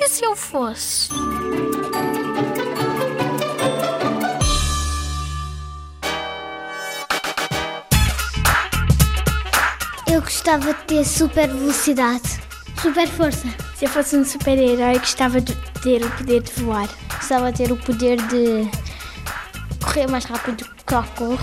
E se eu fosse? Eu gostava de ter super velocidade, super força. Se eu fosse um super-herói, gostava de ter o poder de voar. Gostava de ter o poder de correr mais rápido que o corro.